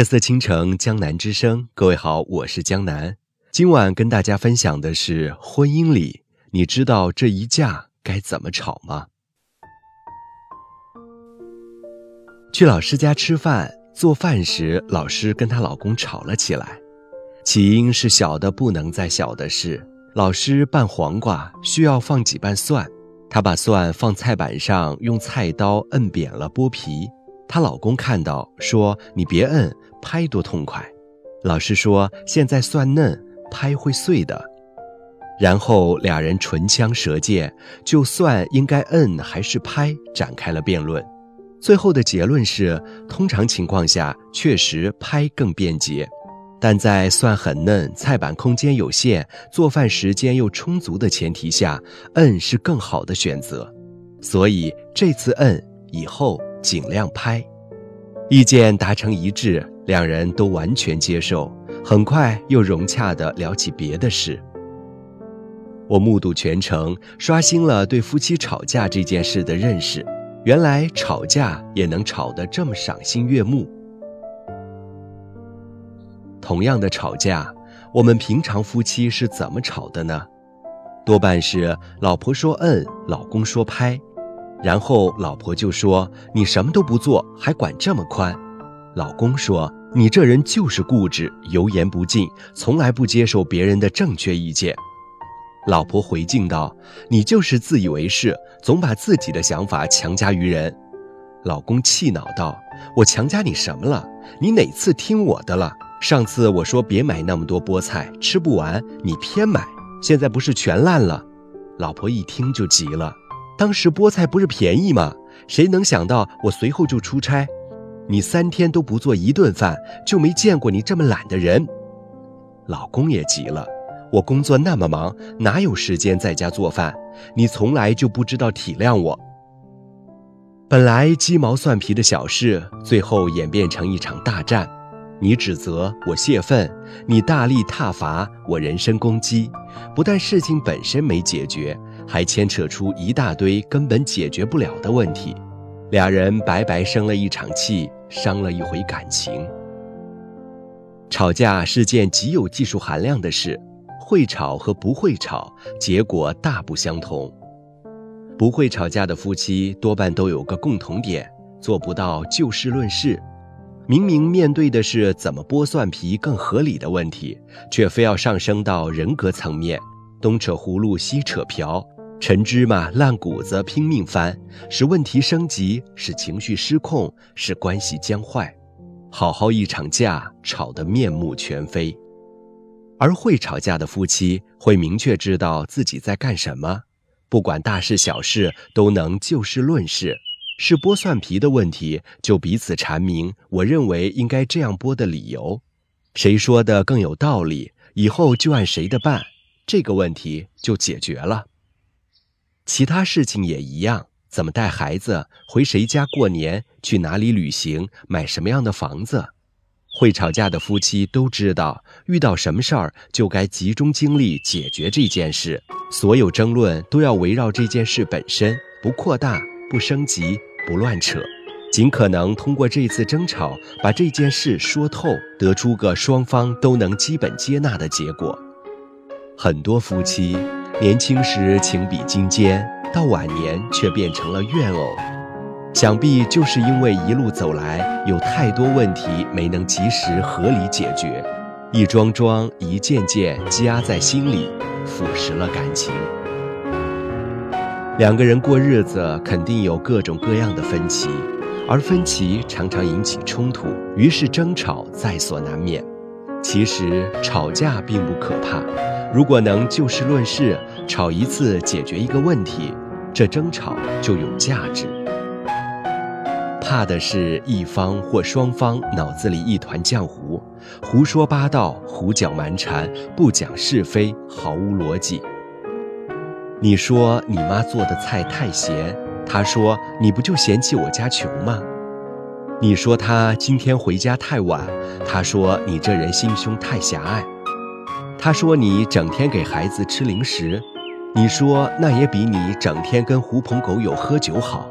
夜色倾城，江南之声。各位好，我是江南。今晚跟大家分享的是婚姻里，你知道这一架该怎么吵吗？去老师家吃饭，做饭时，老师跟她老公吵了起来。起因是小的不能再小的事。老师拌黄瓜需要放几瓣蒜，她把蒜放菜板上，用菜刀摁扁了剥皮。她老公看到说：“你别摁。”拍多痛快！老师说：“现在蒜嫩，拍会碎的。”然后俩人唇枪舌剑，就蒜应该摁还是拍展开了辩论。最后的结论是：通常情况下，确实拍更便捷，但在蒜很嫩、菜板空间有限、做饭时间又充足的前提下，摁是更好的选择。所以这次摁，以后尽量拍。意见达成一致。两人都完全接受，很快又融洽地聊起别的事。我目睹全程，刷新了对夫妻吵架这件事的认识。原来吵架也能吵得这么赏心悦目。同样的吵架，我们平常夫妻是怎么吵的呢？多半是老婆说摁，老公说拍，然后老婆就说：“你什么都不做，还管这么宽。”老公说。你这人就是固执，油盐不进，从来不接受别人的正确意见。老婆回敬道：“你就是自以为是，总把自己的想法强加于人。”老公气恼道：“我强加你什么了？你哪次听我的了？上次我说别买那么多菠菜，吃不完，你偏买，现在不是全烂了？”老婆一听就急了：“当时菠菜不是便宜吗？谁能想到我随后就出差？”你三天都不做一顿饭，就没见过你这么懒的人。老公也急了，我工作那么忙，哪有时间在家做饭？你从来就不知道体谅我。本来鸡毛蒜皮的小事，最后演变成一场大战。你指责我泄愤，你大力挞伐我人身攻击。不但事情本身没解决，还牵扯出一大堆根本解决不了的问题。俩人白白生了一场气。伤了一回感情。吵架是件极有技术含量的事，会吵和不会吵，结果大不相同。不会吵架的夫妻多半都有个共同点，做不到就事论事。明明面对的是怎么剥蒜皮更合理的问题，却非要上升到人格层面，东扯葫芦西扯瓢。陈芝麻烂谷子拼命翻，使问题升级，使情绪失控，使关系僵坏，好好一场架吵得面目全非。而会吵架的夫妻会明确知道自己在干什么，不管大事小事都能就事论事。是剥蒜皮的问题，就彼此阐明我认为应该这样剥的理由，谁说的更有道理，以后就按谁的办，这个问题就解决了。其他事情也一样，怎么带孩子，回谁家过年，去哪里旅行，买什么样的房子，会吵架的夫妻都知道，遇到什么事儿就该集中精力解决这件事，所有争论都要围绕这件事本身，不扩大，不升级，不乱扯，尽可能通过这次争吵把这件事说透，得出个双方都能基本接纳的结果。很多夫妻。年轻时情比金坚，到晚年却变成了怨偶，想必就是因为一路走来有太多问题没能及时合理解决，一桩桩、一件件积压在心里，腐蚀了感情。两个人过日子肯定有各种各样的分歧，而分歧常常引起冲突，于是争吵在所难免。其实吵架并不可怕。如果能就事论事，吵一次解决一个问题，这争吵就有价值。怕的是一方或双方脑子里一团浆糊，胡说八道、胡搅蛮缠，不讲是非，毫无逻辑。你说你妈做的菜太咸，他说你不就嫌弃我家穷吗？你说他今天回家太晚，他说你这人心胸太狭隘。他说：“你整天给孩子吃零食，你说那也比你整天跟狐朋狗友喝酒好。”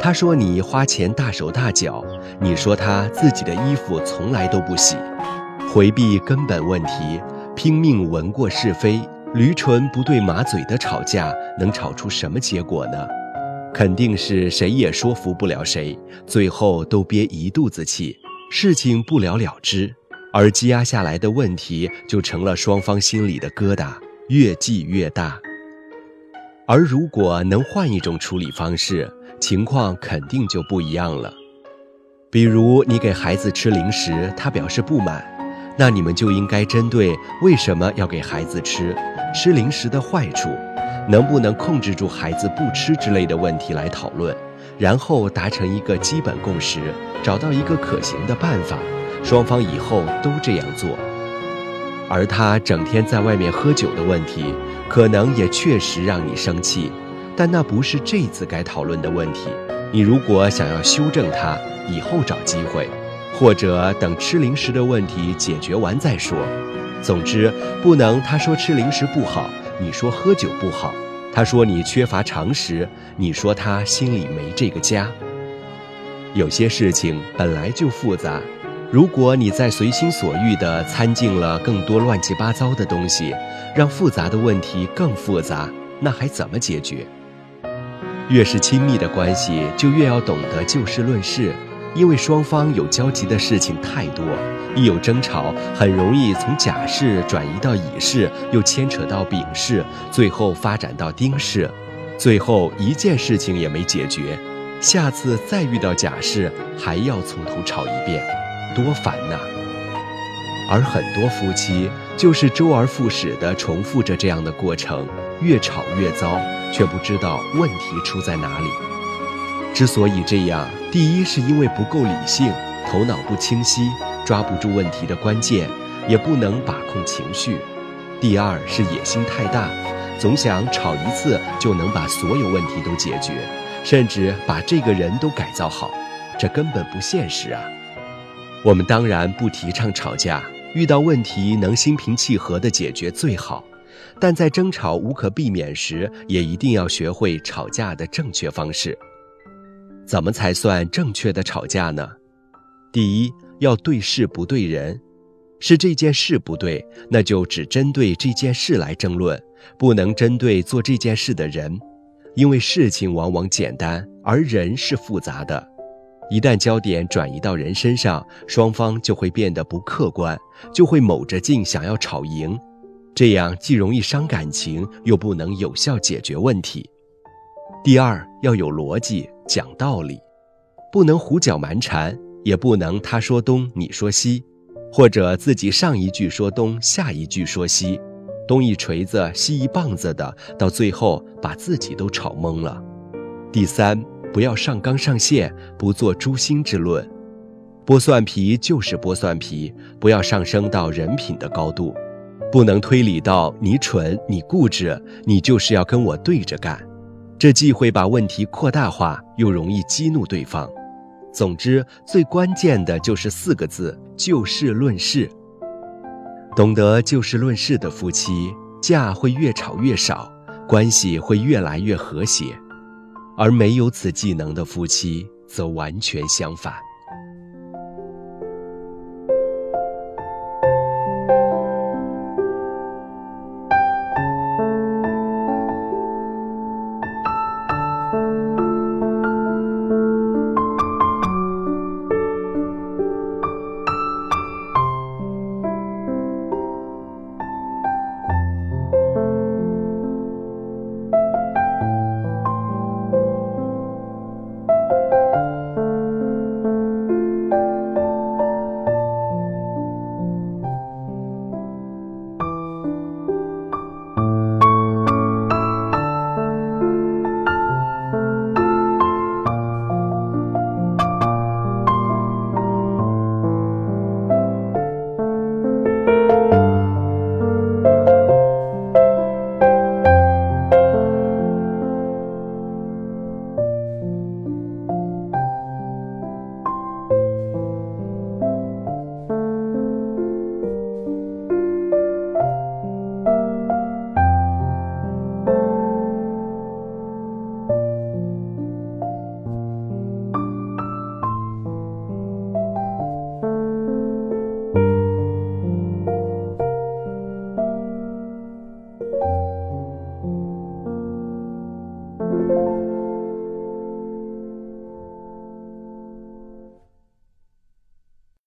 他说你花钱大手大脚，你说他自己的衣服从来都不洗，回避根本问题，拼命闻过是非，驴唇不对马嘴的吵架，能吵出什么结果呢？肯定是谁也说服不了谁，最后都憋一肚子气，事情不了了之，而积压下来的问题就成了双方心里的疙瘩，越积越大。而如果能换一种处理方式，情况肯定就不一样了。比如你给孩子吃零食，他表示不满，那你们就应该针对为什么要给孩子吃，吃零食的坏处，能不能控制住孩子不吃之类的问题来讨论，然后达成一个基本共识，找到一个可行的办法，双方以后都这样做。而他整天在外面喝酒的问题。可能也确实让你生气，但那不是这次该讨论的问题。你如果想要修正它，以后找机会，或者等吃零食的问题解决完再说。总之，不能他说吃零食不好，你说喝酒不好；他说你缺乏常识，你说他心里没这个家。有些事情本来就复杂。如果你再随心所欲地掺进了更多乱七八糟的东西，让复杂的问题更复杂，那还怎么解决？越是亲密的关系，就越要懂得就事论事，因为双方有交集的事情太多，一有争吵，很容易从甲事转移到乙事，又牵扯到丙事，最后发展到丁事，最后一件事情也没解决，下次再遇到甲事，还要从头吵一遍。多烦呐！而很多夫妻就是周而复始地重复着这样的过程，越吵越糟，却不知道问题出在哪里。之所以这样，第一是因为不够理性，头脑不清晰，抓不住问题的关键，也不能把控情绪；第二是野心太大，总想吵一次就能把所有问题都解决，甚至把这个人都改造好，这根本不现实啊！我们当然不提倡吵架，遇到问题能心平气和地解决最好。但在争吵无可避免时，也一定要学会吵架的正确方式。怎么才算正确的吵架呢？第一，要对事不对人。是这件事不对，那就只针对这件事来争论，不能针对做这件事的人，因为事情往往简单，而人是复杂的。一旦焦点转移到人身上，双方就会变得不客观，就会卯着劲想要吵赢，这样既容易伤感情，又不能有效解决问题。第二，要有逻辑，讲道理，不能胡搅蛮缠，也不能他说东你说西，或者自己上一句说东，下一句说西，东一锤子西一棒子的，到最后把自己都吵懵了。第三。不要上纲上线，不做诛心之论。剥蒜皮就是剥蒜皮，不要上升到人品的高度，不能推理到你蠢、你固执、你就是要跟我对着干。这既会把问题扩大化，又容易激怒对方。总之，最关键的就是四个字：就事论事。懂得就事论事的夫妻，架会越吵越少，关系会越来越和谐。而没有此技能的夫妻，则完全相反。